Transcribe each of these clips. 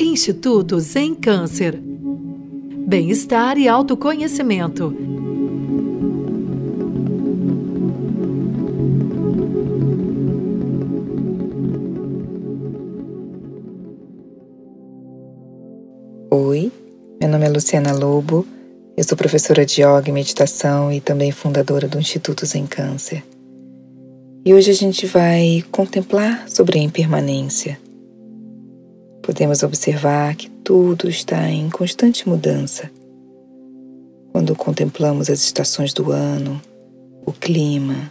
Instituto Zen Câncer. Bem-estar e autoconhecimento. Oi, meu nome é Luciana Lobo, eu sou professora de yoga e meditação e também fundadora do Instituto Zen Câncer. E hoje a gente vai contemplar sobre a impermanência. Podemos observar que tudo está em constante mudança. Quando contemplamos as estações do ano, o clima,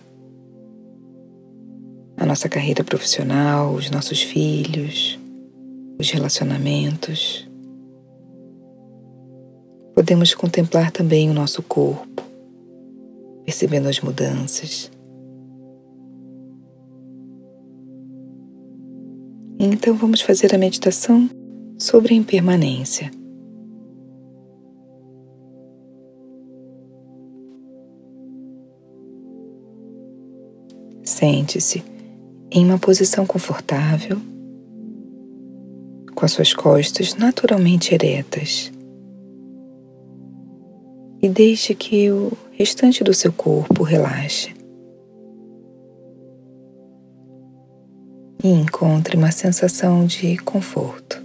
a nossa carreira profissional, os nossos filhos, os relacionamentos. Podemos contemplar também o nosso corpo, percebendo as mudanças Então vamos fazer a meditação sobre a impermanência. Sente-se em uma posição confortável, com as suas costas naturalmente eretas. E deixe que o restante do seu corpo relaxe. E encontre uma sensação de conforto.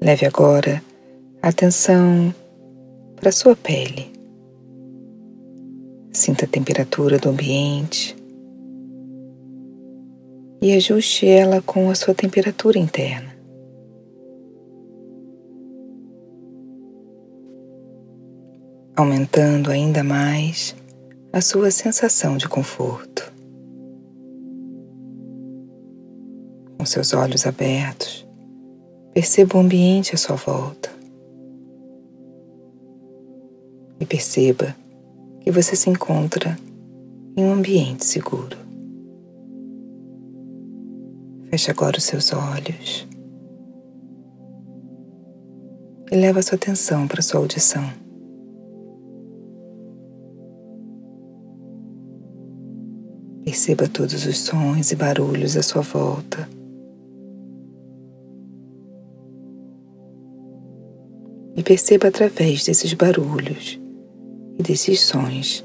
Leve agora atenção para a sua pele. Sinta a temperatura do ambiente e ajuste ela com a sua temperatura interna. Aumentando ainda mais a sua sensação de conforto. Com seus olhos abertos, perceba o ambiente à sua volta. E perceba que você se encontra em um ambiente seguro. Feche agora os seus olhos e leva sua atenção para sua audição. Perceba todos os sons e barulhos à sua volta. E perceba através desses barulhos e desses sons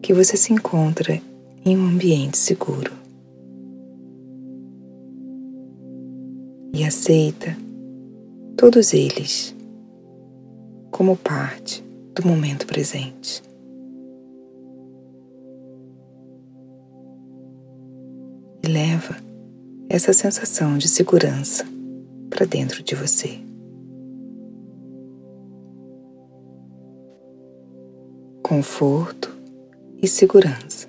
que você se encontra em um ambiente seguro. E aceita todos eles como parte do momento presente. E leva essa sensação de segurança para dentro de você. Conforto e segurança.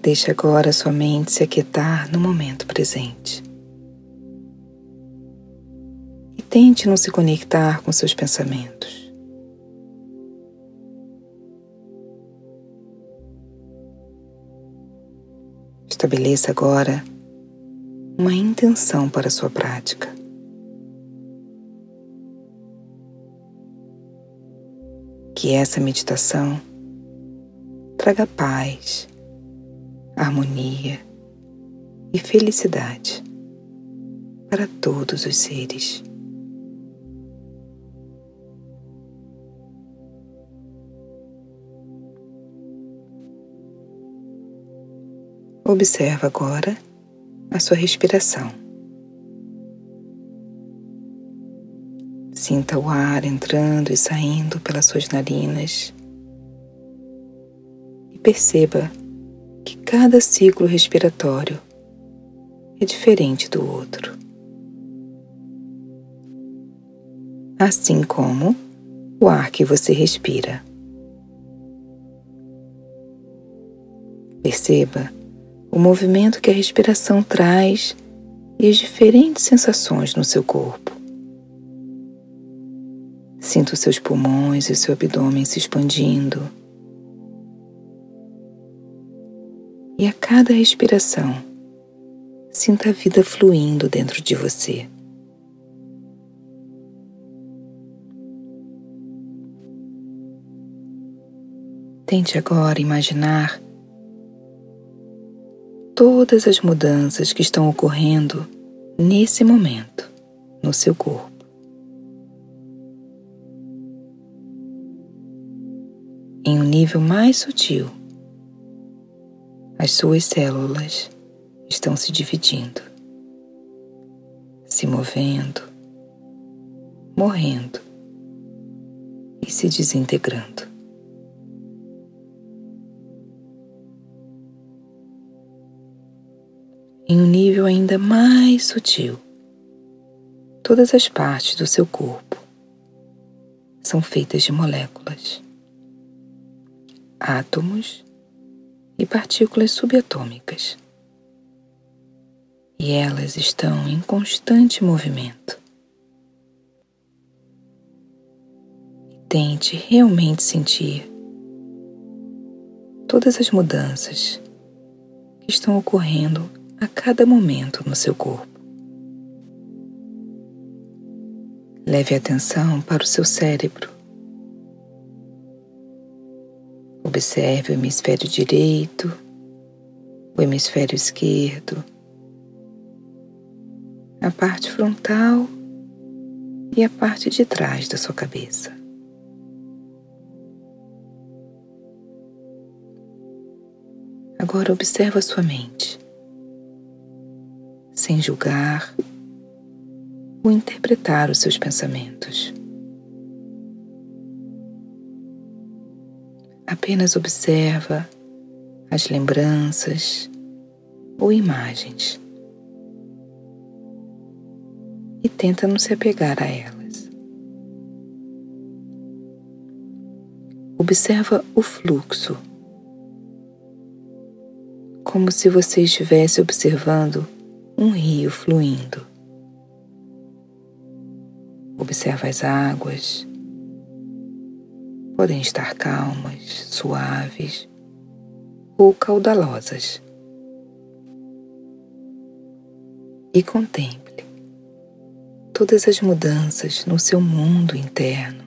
Deixe agora sua mente se aquietar no momento presente. E tente não se conectar com seus pensamentos. Estabeleça agora uma intenção para a sua prática. Que essa meditação traga paz, harmonia e felicidade para todos os seres. Observa agora a sua respiração. Sinta o ar entrando e saindo pelas suas narinas e perceba que cada ciclo respiratório é diferente do outro. Assim como o ar que você respira. Perceba o movimento que a respiração traz e as diferentes sensações no seu corpo. Sinta os seus pulmões e o seu abdômen se expandindo. E a cada respiração, sinta a vida fluindo dentro de você. Tente agora imaginar todas as mudanças que estão ocorrendo nesse momento no seu corpo. Em um nível mais sutil, as suas células estão se dividindo, se movendo, morrendo e se desintegrando. Ainda mais sutil, todas as partes do seu corpo são feitas de moléculas, átomos e partículas subatômicas. E elas estão em constante movimento. Tente realmente sentir todas as mudanças que estão ocorrendo a cada momento no seu corpo. Leve atenção para o seu cérebro. Observe o hemisfério direito, o hemisfério esquerdo, a parte frontal e a parte de trás da sua cabeça. Agora observa a sua mente sem julgar ou interpretar os seus pensamentos. Apenas observa as lembranças ou imagens e tenta não se apegar a elas. Observa o fluxo, como se você estivesse observando um rio fluindo. Observa as águas. Podem estar calmas, suaves ou caudalosas. E contemple todas as mudanças no seu mundo interno.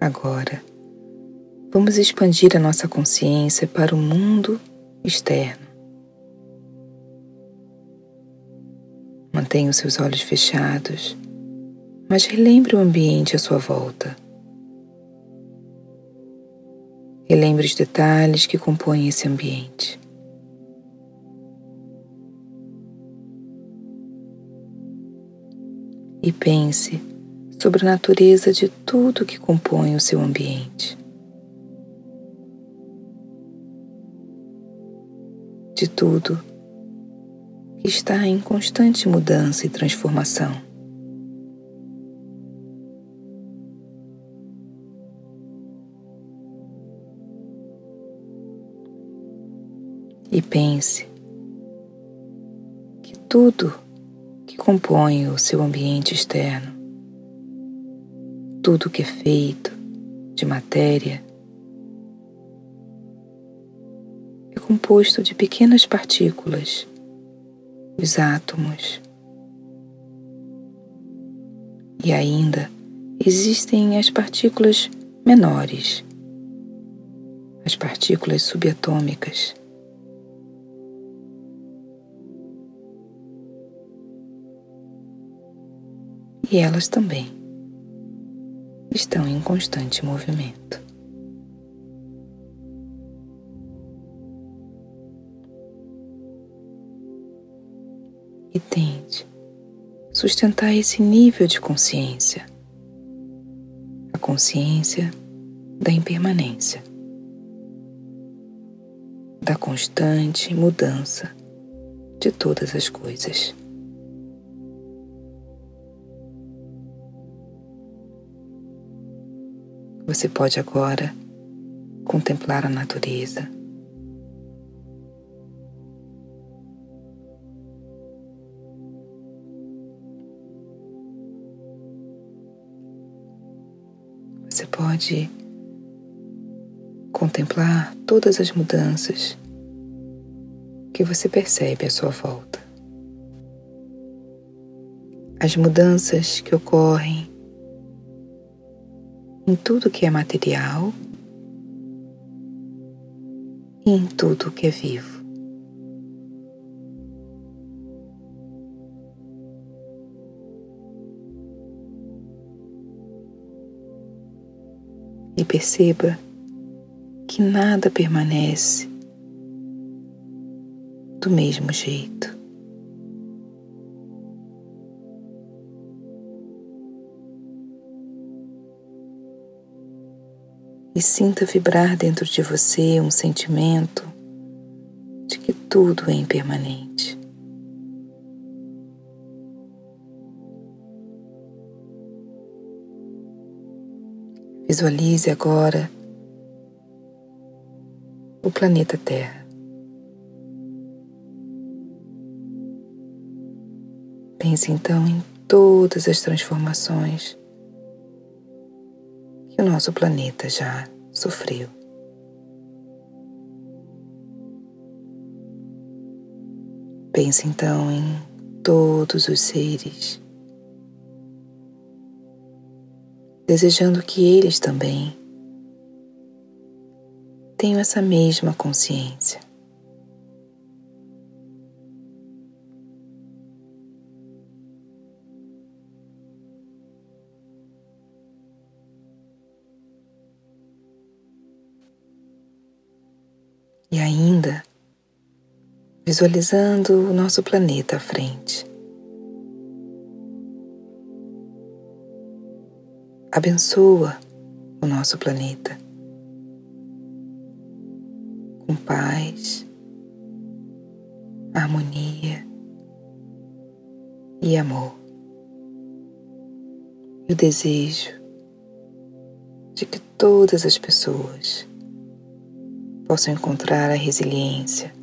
Agora, Vamos expandir a nossa consciência para o mundo externo. Mantenha os seus olhos fechados, mas relembre o ambiente à sua volta. Relembre os detalhes que compõem esse ambiente. E pense sobre a natureza de tudo que compõe o seu ambiente. De tudo que está em constante mudança e transformação. E pense que tudo que compõe o seu ambiente externo, tudo que é feito de matéria, composto de pequenas partículas, os átomos. E ainda existem as partículas menores, as partículas subatômicas. E elas também estão em constante movimento. E tente sustentar esse nível de consciência, a consciência da impermanência, da constante mudança de todas as coisas. Você pode agora contemplar a natureza pode contemplar todas as mudanças que você percebe à sua volta. as mudanças que ocorrem em tudo que é material e em tudo que é vivo. Perceba que nada permanece do mesmo jeito. e sinta vibrar dentro de você um sentimento de que tudo é impermanente. Visualize agora o planeta Terra. Pense então em todas as transformações que o nosso planeta já sofreu. Pense então em todos os seres, desejando que eles também tenham essa mesma consciência. E ainda, visualizando o nosso planeta à frente. Abençoa o nosso planeta com paz, harmonia e amor. E o desejo de que todas as pessoas possam encontrar a resiliência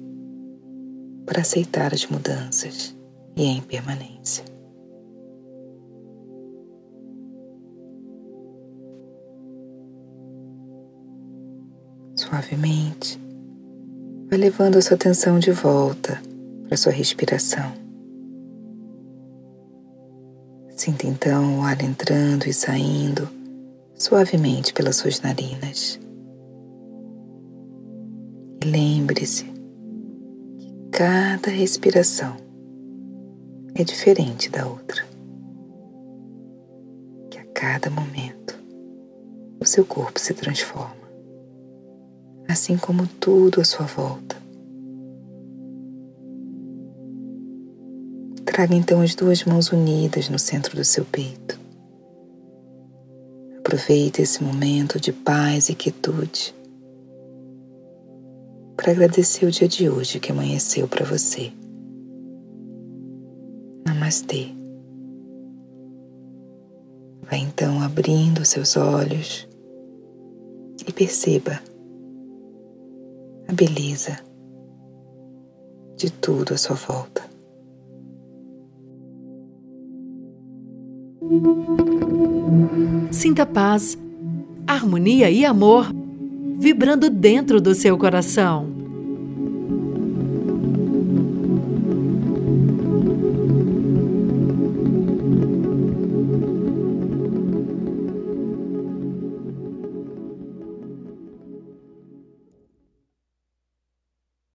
para aceitar as mudanças e a impermanência. Suavemente, vai levando a sua atenção de volta para sua respiração. Sinta então o ar entrando e saindo suavemente pelas suas narinas. Lembre-se que cada respiração é diferente da outra. Que a cada momento o seu corpo se transforma, assim como tudo à sua volta. Traga então as duas mãos unidas no centro do seu peito. Aproveite esse momento de paz e quietude para agradecer o dia de hoje que amanheceu para você. Namastê. Vai então abrindo seus olhos e perceba a beleza de tudo à sua volta. Sinta paz, harmonia e amor vibrando dentro do seu coração.